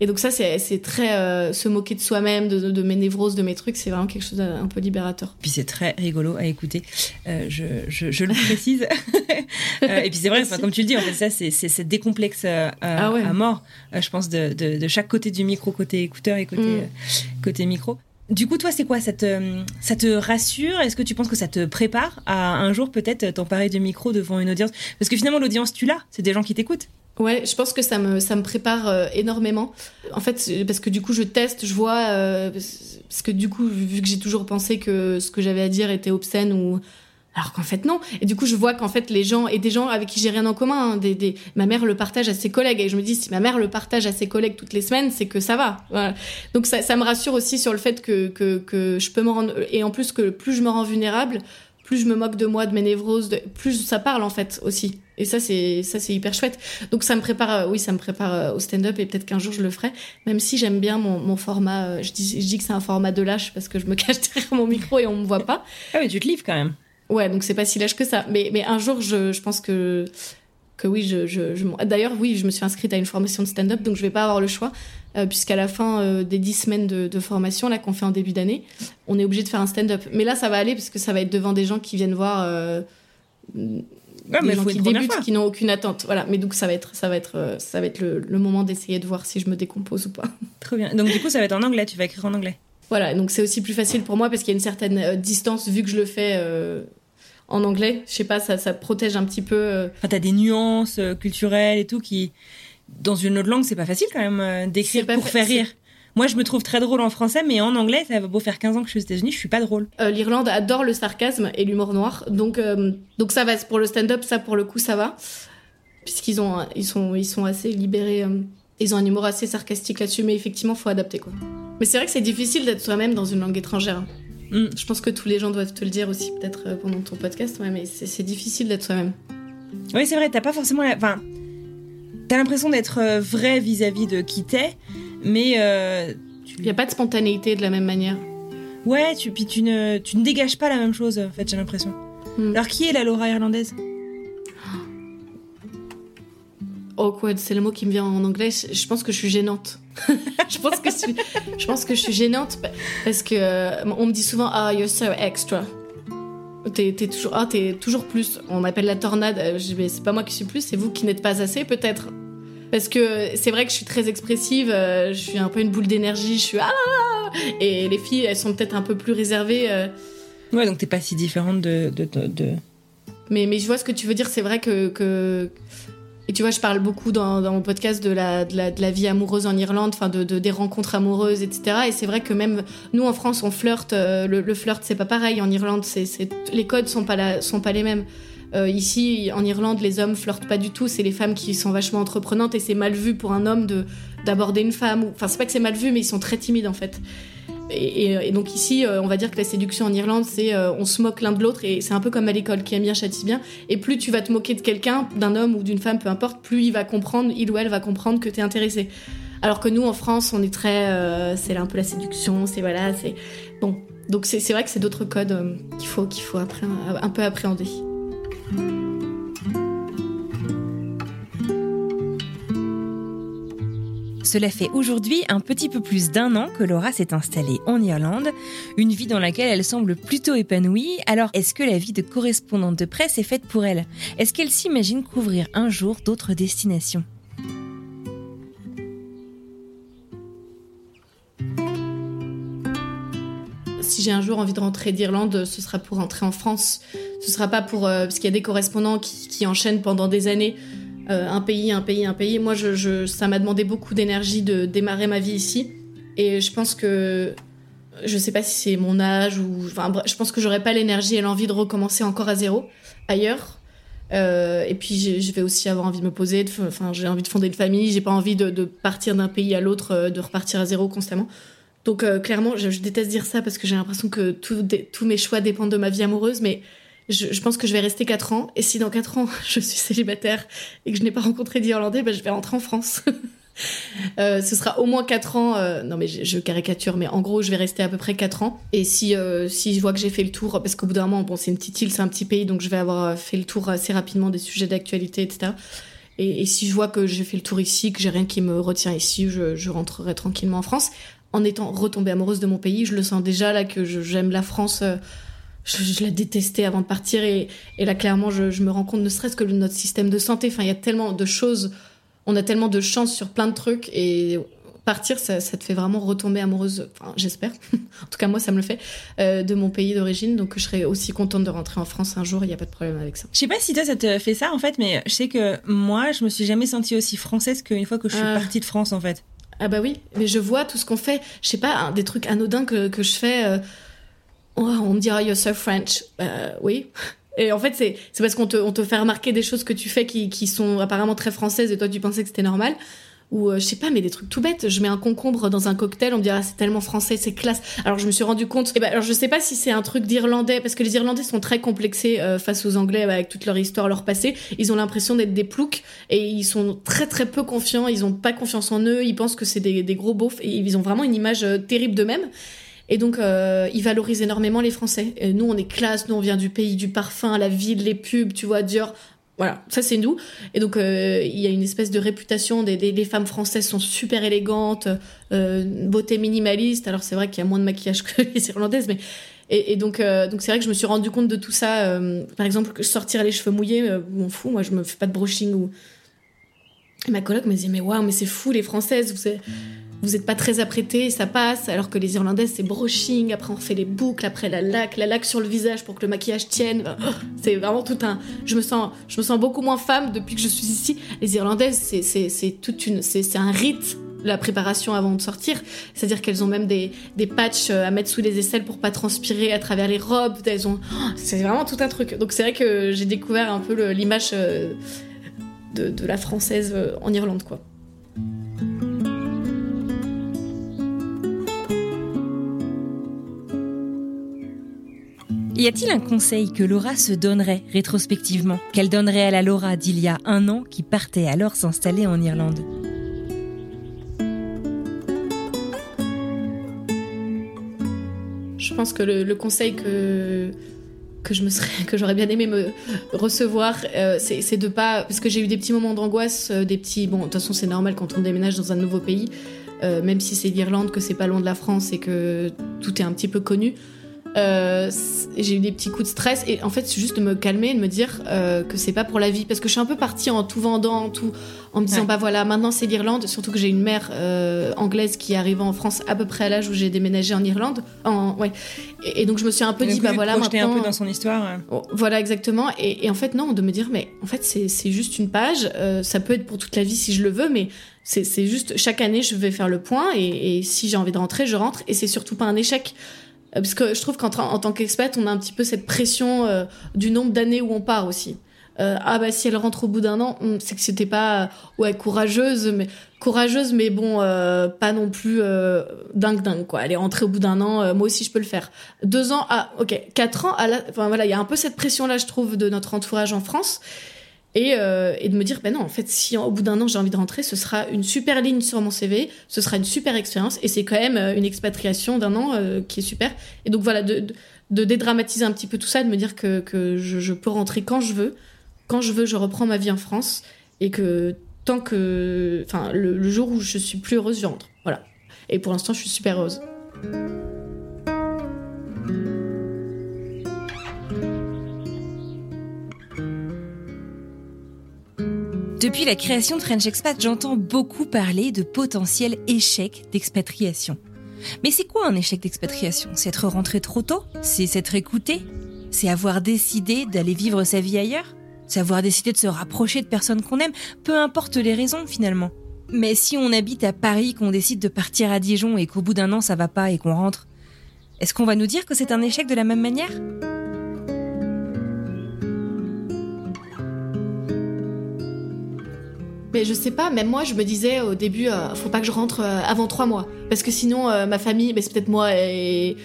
Et donc ça, c'est très euh, se moquer de soi-même, de, mes névroses, de mes trucs, c'est vraiment quelque chose d'un peu libérateur. Puis c'est très rigolo à écouter, je, je, le précise. [LAUGHS] et puis c'est vrai, comme tu le dis, en fait, ça c'est décomplexe ah à mort, je pense, de, de, chaque côté du micro, côté écouteur et côté, mm. côté micro. Du coup, toi, c'est quoi? Ça te, ça te rassure? Est-ce que tu penses que ça te prépare à un jour peut-être t'emparer du micro devant une audience? Parce que finalement, l'audience, tu l'as, c'est des gens qui t'écoutent. Ouais, je pense que ça me, ça me prépare euh, énormément. En fait, parce que du coup, je teste, je vois. Euh, parce que du coup, vu que j'ai toujours pensé que ce que j'avais à dire était obscène ou alors qu'en fait non. Et du coup, je vois qu'en fait les gens et des gens avec qui j'ai rien en commun, hein, des, des, ma mère le partage à ses collègues et je me dis si ma mère le partage à ses collègues toutes les semaines, c'est que ça va. Voilà. Donc ça, ça, me rassure aussi sur le fait que, que, que je peux me rendre et en plus que plus je me rends vulnérable, plus je me moque de moi, de mes névroses, plus ça parle en fait aussi. Et ça c'est ça c'est hyper chouette. Donc ça me prépare, euh, oui, ça me prépare euh, au stand-up et peut-être qu'un jour je le ferai. Même si j'aime bien mon, mon format, euh, je dis je dis que c'est un format de lâche parce que je me [LAUGHS] cache derrière mon micro et on me voit pas. Ah oui, tu te livres quand même. Ouais, donc c'est pas si lâche que ça. Mais, mais un jour, je, je pense que, que oui, je, je, je... D'ailleurs, oui, je me suis inscrite à une formation de stand-up, donc je vais pas avoir le choix, euh, puisqu'à la fin euh, des dix semaines de, de formation là qu'on fait en début d'année, on est obligé de faire un stand-up. Mais là, ça va aller, parce que ça va être devant des gens qui viennent voir. Euh, Ouais, des gens qui débutent, qui n'ont aucune attente. Voilà. Mais donc ça va être, ça va être, ça va être le, le moment d'essayer de voir si je me décompose ou pas. [LAUGHS] Très bien. Donc du coup, ça va être en anglais. Tu vas écrire en anglais. Voilà. Donc c'est aussi plus facile pour moi parce qu'il y a une certaine distance vu que je le fais en anglais. Je sais pas, ça, ça protège un petit peu. Euh. Enfin, t'as des nuances euh, culturelles et tout qui, dans une autre langue, c'est pas facile quand même euh, d'écrire pour faire rire. Moi, je me trouve très drôle en français, mais en anglais, ça va beau faire 15 ans que je suis aux États-Unis, je suis pas drôle. L'Irlande adore le sarcasme et l'humour noir, donc donc ça va. Pour le stand-up, ça pour le coup, ça va, puisqu'ils ont ils sont ils sont assez libérés. ils ont un humour assez sarcastique là-dessus, mais effectivement, faut adapter quoi. Mais c'est vrai que c'est difficile d'être soi-même dans une langue étrangère. Mm. Je pense que tous les gens doivent te le dire aussi, peut-être euh, pendant ton podcast, ouais, mais c'est difficile d'être soi-même. Oui, c'est vrai, t'as pas forcément. La... Enfin, t'as l'impression d'être euh, vrai vis-à-vis de qui t'es, mais. Euh, Il n'y a pas de spontanéité de la même manière. Ouais, tu, puis tu ne, tu ne dégages pas la même chose, en fait, j'ai l'impression. Mm. Alors, qui est la Laura irlandaise? Awkward, c'est le mot qui me vient en anglais. Je pense que je suis gênante. [LAUGHS] je pense que je suis, je pense que je suis gênante parce que euh, on me dit souvent ah you're so extra. T'es toujours ah t'es toujours plus. On m'appelle la tornade. Euh, c'est pas moi qui suis plus, c'est vous qui n'êtes pas assez peut-être. Parce que c'est vrai que je suis très expressive, euh, je suis un peu une boule d'énergie, je suis ah et les filles elles sont peut-être un peu plus réservées. Ouais donc t'es pas si différente de, de, de... Mais, mais je vois ce que tu veux dire, c'est vrai que, que et tu vois, je parle beaucoup dans, mon podcast de la, de la, vie amoureuse en Irlande, enfin de, des rencontres amoureuses, etc. Et c'est vrai que même nous en France, on flirte. Euh, le, flirt, c'est pas pareil. En Irlande, les codes sont pas, sont pas les mêmes. Euh, ici, en Irlande, les hommes flirtent pas du tout. C'est les femmes qui sont vachement entreprenantes et c'est mal vu pour un homme de d'aborder une femme. Enfin, c'est pas que c'est mal vu, mais ils sont très timides en fait. Et, donc ici, euh, on va dire que la séduction en Irlande, c'est euh, on se moque l'un de l'autre et c'est un peu comme à l'école, qui aime bien châtie bien. Et plus tu vas te moquer de quelqu'un, d'un homme ou d'une femme, peu importe, plus il va comprendre, il ou elle va comprendre que t'es intéressé. Alors que nous, en France, on est très, euh, c'est un peu la séduction, c'est voilà, c'est bon. Donc c'est vrai que c'est d'autres codes qu'il faut qu'il faut un peu appréhender. Cela fait aujourd'hui un petit peu plus d'un an que Laura s'est installée en Irlande, une vie dans laquelle elle semble plutôt épanouie. Alors, est-ce que la vie de correspondante de presse est faite pour elle? Est-ce qu'elle s'imagine couvrir un jour d'autres destinations? Si j'ai un jour envie de rentrer d'Irlande, ce sera pour rentrer en France. Ce sera pas pour euh, parce qu'il y a des correspondants qui, qui, enchaînent pendant des années euh, un pays, un pays, un pays. Moi, je, ça m'a demandé beaucoup d'énergie de démarrer ma vie ici. Et je pense que je sais pas si c'est mon âge ou enfin je pense que j'aurais pas l'énergie et l'envie de recommencer encore à zéro ailleurs Euh, et puis je vais aussi avoir envie de me poser, enfin j'ai envie de fonder une famille, j'ai pas envie de, partir d'un pays à l'autre, euh, de repartir à zéro constamment. Donc clairement, je, je, déteste dire ça parce que j'ai l'impression que tous mes choix dépendent de ma vie amoureuse, mais je, je, pense que je vais rester 4 ans. Et si dans 4 ans [LAUGHS] je suis célibataire et que je n'ai pas rencontré d'Irlandais, ben, je vais rentrer en France. [LAUGHS] Euh, ce sera au moins 4 ans. Euh, non, mais je, caricature, mais en gros, je vais rester à peu près 4 ans. Et si, euh, si je vois que j'ai fait le tour, parce qu'au bout d'un moment, bon, c'est une petite île, c'est un petit pays, donc je vais avoir fait le tour assez rapidement des sujets d'actualité, etc. Et, si je vois que j'ai fait le tour ici, que j'ai rien qui me retient ici, je, je rentrerai tranquillement en France. En étant retombée amoureuse de mon pays, je le sens déjà là que j'aime la France. Je, je, la détestais avant de partir et, et là clairement je, je, me rends compte ne serait-ce que notre système de santé enfin il y a tellement de choses on a tellement de chance sur plein de trucs et partir, ça, te fait vraiment retomber amoureuse, enfin, j'espère, [LAUGHS] en tout cas moi ça me le fait, euh, de mon pays d'origine, donc je serais aussi contente de rentrer en France un jour, il n'y a pas de problème avec ça. Je sais pas si toi ça te fait ça en fait, mais je sais que moi je me suis jamais sentie aussi française qu'une fois que je suis ah. partie de France en fait. Ah bah oui, mais je vois tout ce qu'on fait, je sais pas, des trucs anodins que, que je fais, euh, on me dira you're so French, euh, oui, et en fait, c'est, c'est parce qu'on te, on te fait remarquer des choses que tu fais qui, qui sont apparemment très françaises et toi, tu pensais que c'était normal. Ou euh, je sais pas, mais des trucs tout bêtes. Je mets un concombre dans un cocktail, on me dira c'est tellement français, c'est classe. Alors je me suis rendu compte. Eh ben, alors je sais pas si c'est un truc d'Irlandais, parce que les Irlandais sont très complexés euh, face aux Anglais avec toute leur histoire, leur passé. Ils ont l'impression d'être des ploucs et ils sont très très peu confiants. Ils ont pas confiance en eux. Ils pensent que c'est des, des gros beaufs et ils ont vraiment une image euh, terrible d'eux-mêmes. Et donc, euh, ils valorisent énormément les Français. Nous, on est classe, nous, on vient du pays du parfum, la ville, les pubs, tu vois, Dior. Voilà, ça c'est nous. Et donc euh, il y a une espèce de réputation des, des, femmes françaises sont super élégantes, euh, beauté minimaliste. Alors c'est vrai qu'il y a moins de maquillage [LAUGHS] que les irlandaises, mais et, donc euh, donc c'est vrai que je me suis rendu compte de tout ça. Par exemple, sortir les cheveux mouillés, m'en fous. Moi, je me fais pas de brushing ou. Ma coloc me dit mais waouh, mais c'est fou les françaises. Vous savez vous n'êtes pas très apprêté, ça passe, alors que les Irlandaises, c'est brushing, après on fait les boucles, après la laque, la laque sur le visage pour que le maquillage tienne. C'est vraiment tout un... Je me sens, je me sens beaucoup moins femme depuis que je suis ici. Les Irlandaises, c'est une... C'est un rite la préparation avant de sortir. C'est-à-dire qu'elles ont même des, des patchs euh, à mettre sous les aisselles pour pas transpirer à travers les robes. Elles ont... C'est vraiment tout un truc. Donc c'est vrai que j'ai découvert un peu l'image euh, de, de la française euh, en Irlande, quoi. Y a-t-il un conseil que Laura se donnerait rétrospectivement, qu'elle donnerait à la Laura d'il y a un an qui partait alors s'installer en Irlande? Je pense que le, conseil que que je me serais, que j'aurais bien aimé me recevoir, euh, c'est de pas, parce que j'ai eu des petits moments d'angoisse, euh, des petits, bon, de toute façon c'est normal quand on déménage dans un nouveau pays, euh, même si c'est l'Irlande, que c'est pas loin de la France et que tout est un petit peu connu. Euh, j'ai eu des petits coups de stress et en fait c'est juste de me calmer de me dire euh, que c'est pas pour la vie. Parce que je suis un peu partie en tout vendant tout en me disant bah voilà maintenant c'est l'Irlande. Surtout que j'ai une mère euh, anglaise qui est arrivée en France à peu près à l'âge où j'ai déménagé en Irlande. En ouais. Et, donc je me suis un peu dit bah voilà maintenant un peu dans son histoire oh, voilà exactement. Et, et, en fait non de me dire mais en fait c'est juste une page. Euh, ça peut être pour toute la vie si je le veux mais c'est juste chaque année je vais faire le point et, et si j'ai envie de rentrer je rentre. Et c'est surtout pas un échec parce que je trouve qu'en en tant qu'expat, on a un petit peu cette pression euh, du nombre d'années où on part aussi. Euh, ah bah si elle rentre au bout d'un an, c'est que c'était pas ouais courageuse, mais courageuse, mais bon pas non plus dingue dingue quoi. Elle est rentrée au bout d'un an, moi aussi je peux le faire. Deux ans, ah ok, quatre ans, voilà, il y a un peu cette pression là je trouve de notre entourage en France. Et, euh, et, de me dire ben non en fait si au bout d'un an j'ai envie de rentrer ce sera une super ligne sur mon CV ce sera une super expérience et c'est quand même euh, une expatriation d'un an euh, qui est super. Et donc voilà de, dédramatiser un petit peu tout ça de me dire que, que je, peux rentrer quand je veux quand je veux je reprends ma vie en France et que tant que enfin le jour où je suis plus heureuse je rentre. Voilà. Et pour l'instant je suis super heureuse Depuis la création de French Expat, j'entends beaucoup parler de potentiel échec d'expatriation. Mais c'est quoi un échec d'expatriation? C'est être rentré trop tôt? C'est s'être écouté? C'est avoir décidé d'aller vivre sa vie ailleurs? C'est avoir décidé de se rapprocher de personnes qu'on aime? Peu importe les raisons finalement. Mais si on habite à Paris, qu'on décide de partir à Dijon et qu'au bout d'un an ça va pas et qu'on rentre, est-ce qu'on va nous dire que c'est un échec de la même manière? Mais je sais pas, même moi, je me disais au début, euh, faut pas que je rentre euh, avant trois mois. Parce que sinon, euh, ma famille, mais c'est peut-être moi et,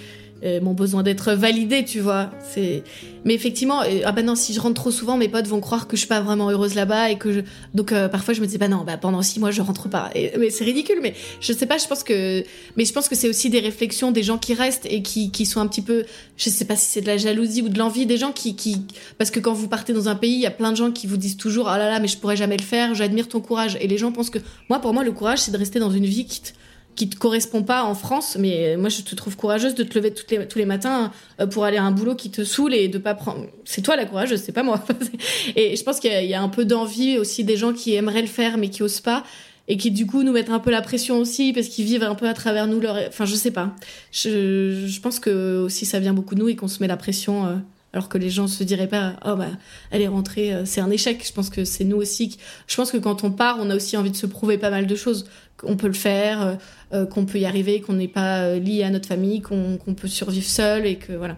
et mon besoin d'être validé, tu vois. C'est, mais effectivement, euh, ah bah non, si je rentre trop souvent, mes potes vont croire que je suis pas vraiment heureuse là-bas et que donc euh, parfois je me dis bah non, bah pendant six mois je rentre pas. Mais c'est ridicule, mais je sais pas, je pense que, mais je pense que c'est aussi des réflexions des gens qui restent et qui, qui sont un petit peu, je sais pas si c'est de la jalousie ou de l'envie des gens qui, qui, parce que quand vous partez dans un pays, il y a plein de gens qui vous disent toujours ah là là, mais je pourrais jamais le faire, j'admire ton courage. Et les gens pensent que, moi pour moi le courage c'est de rester dans une vie qui te, qui te correspond pas en France, mais moi je te trouve courageuse de te lever toutes les, tous les matins euh, pour aller à un boulot qui te saoule et de pas prendre. C'est toi la courageuse, c'est pas moi. [LAUGHS] et je pense qu'il y a un peu d'envie aussi des gens qui aimeraient le faire mais qui osent pas et qui du coup nous mettent un peu la pression aussi parce qu'ils vivent un peu à travers nous leur. Enfin je sais pas. Je, je pense que aussi ça vient beaucoup de nous et qu'on se met la pression. euh, alors que les gens se diraient pas, oh bah, elle est rentrée, euh, c'est un échec. Je pense que c'est nous aussi. qui- Je pense que quand on part, on a aussi envie de se prouver pas mal de choses. Qu'on peut le faire, euh, euh, qu'on peut y arriver, qu'on n'est pas lié à notre famille, qu'on peut survivre seul et que voilà.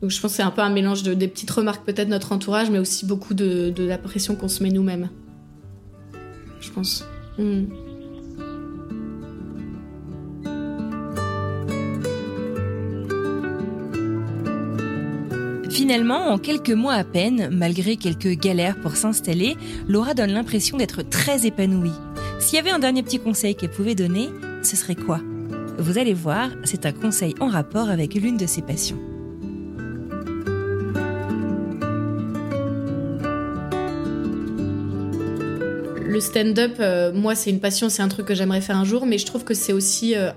Donc je pense que c'est un peu un mélange de des petites remarques peut-être notre entourage, mais aussi beaucoup de, de la pression qu'on se met nous-mêmes. Je pense. Mm. Finalement, en quelques mois à peine, malgré quelques galères pour s'installer, Laura donne l'impression d'être très épanouie. S'il y avait un dernier petit conseil qu'elle pouvait donner, ce serait quoi? Vous allez voir, c'est un conseil en rapport avec l'une de ses passions. Le stand-up, euh, moi, c'est une passion, c'est un truc que j'aimerais faire un jour, mais je trouve que c'est aussi euh,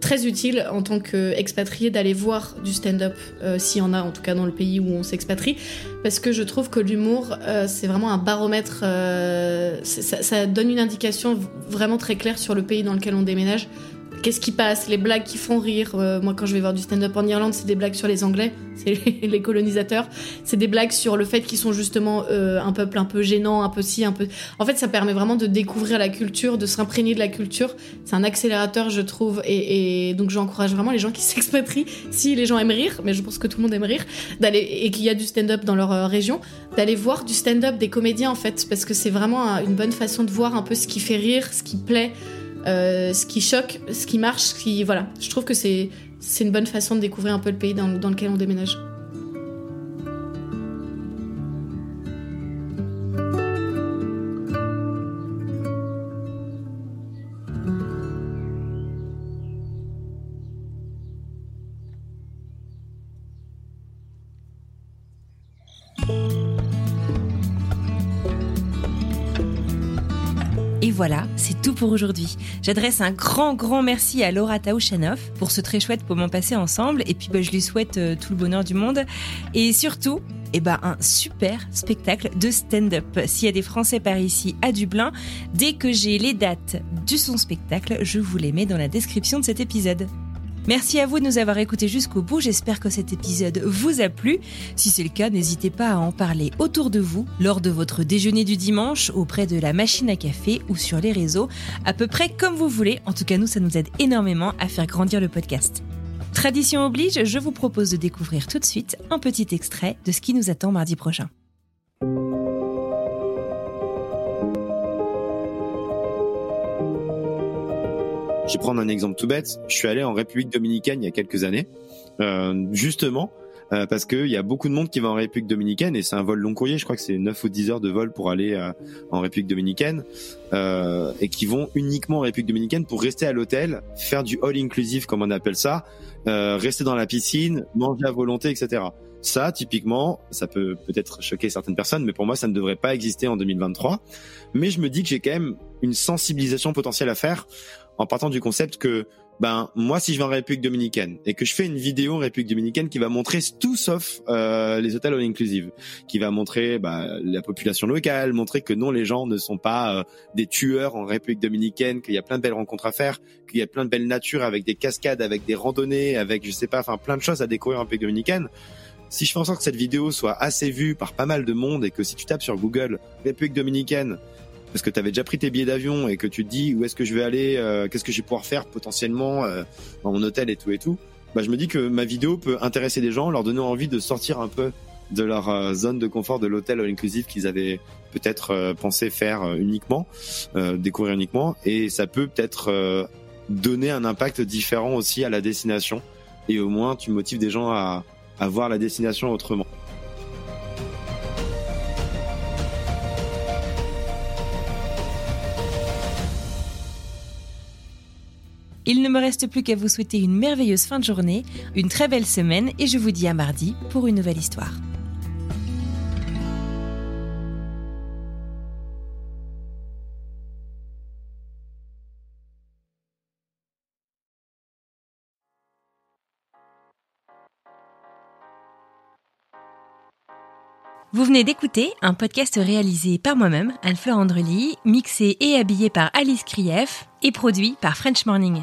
très utile en tant qu'expatrié d'aller voir du stand-up, euh, s'il y en a en tout cas dans le pays où on s'expatrie, parce que je trouve que l'humour, euh, c'est vraiment un baromètre, euh, ça, donne une indication vraiment très claire sur le pays dans lequel on déménage. Qu'est-ce qui passe? Les blagues qui font rire. Euh, moi, quand je vais voir du stand-up en Irlande, c'est des blagues sur les Anglais, [LAUGHS] c'est les, colonisateurs. C'est des blagues sur le fait qu'ils sont justement euh, un peuple un peu gênant, un peu si, un peu. En fait, ça permet vraiment de découvrir la culture, de s'imprégner de la culture. C'est un accélérateur, je trouve. Et, et donc, j'encourage vraiment les gens qui [LAUGHS] s'expatrient, si les gens aiment rire, mais je pense que tout le monde aime rire, d'aller et qu'il y a du stand-up dans leur euh, région, d'aller voir du stand-up des comédiens en fait, parce que c'est vraiment un- une bonne façon de voir un peu ce qui fait rire, ce qui plaît. Euh, ce qui choque, ce qui marche, ce voilà. Je trouve que c'est une bonne façon de découvrir un peu le pays dans lequel on déménage. C'est tout pour aujourd'hui. J'adresse un grand, grand merci à Laura Taouchanoff pour ce très chouette moment passé ensemble. Et puis, bah, je lui souhaite euh, tout le bonheur du monde. Et surtout, eh ben, un super spectacle de stand-up. S'il y a des Français par ici à Dublin, dès que j'ai les dates de son spectacle, je vous les mets dans la description de cet épisode. Merci à vous de nous avoir écoutés jusqu'au bout. J'espère que cet épisode vous a plu. Si c'est le cas, n'hésitez pas à en parler autour de vous, lors de votre déjeuner du dimanche, auprès de la machine à café ou sur les réseaux, à peu près comme vous voulez. En tout cas, nous, ça nous aide énormément à faire grandir le podcast. Tradition oblige, je vous propose de découvrir tout de suite un petit extrait de ce qui nous attend mardi prochain. Je vais prendre un exemple tout bête. Je suis allé en République dominicaine il y a quelques années, euh, justement euh, parce qu'il y a beaucoup de monde qui va en République dominicaine et c'est un vol long courrier. Je crois que c'est 9 ou 10 heures de vol pour aller euh, en République dominicaine euh, et qui vont uniquement en République dominicaine pour rester à l'hôtel, faire du all inclusive comme on appelle ça, euh, rester dans la piscine, manger à volonté, etc. Ça, typiquement, ça peut peut-être choquer certaines personnes, mais pour moi, ça ne devrait pas exister en 2023. Mais je me dis que j'ai quand même une sensibilisation potentielle à faire en partant du concept que ben moi si je vais en République dominicaine et que je fais une vidéo en République dominicaine qui va montrer tout sauf euh, les hôtels all inclusive, qui va montrer bah, la population locale, montrer que non les gens ne sont pas euh, des tueurs en République dominicaine, qu'il y a plein de belles rencontres à faire, qu'il y a plein de belles natures avec des cascades, avec des randonnées, avec je sais pas, enfin plein de choses à découvrir en République dominicaine. Si je fais en sorte que cette vidéo soit assez vue par pas mal de monde et que si tu tapes sur Google République dominicaine parce que tu avais déjà pris tes billets d'avion et que tu te dis où est-ce que je vais aller, euh, qu'est-ce que je vais pouvoir faire potentiellement euh, dans mon hôtel et tout et tout, bah je me dis que ma vidéo peut intéresser des gens, leur donner envie de sortir un peu de leur zone de confort de l'hôtel inclusive qu'ils avaient peut-être pensé faire uniquement, découvrir uniquement, et ça peut peut-être donner un impact différent aussi à la destination, et au moins tu motives des gens à, à voir la destination autrement. Il ne me reste plus qu'à vous souhaiter une merveilleuse fin de journée, une très belle semaine et je vous dis à mardi pour une nouvelle histoire. Vous venez d'écouter un podcast réalisé par moi-même, Anne-Fleur Andrely, mixé et habillé par Alice Krief et produit par French Morning.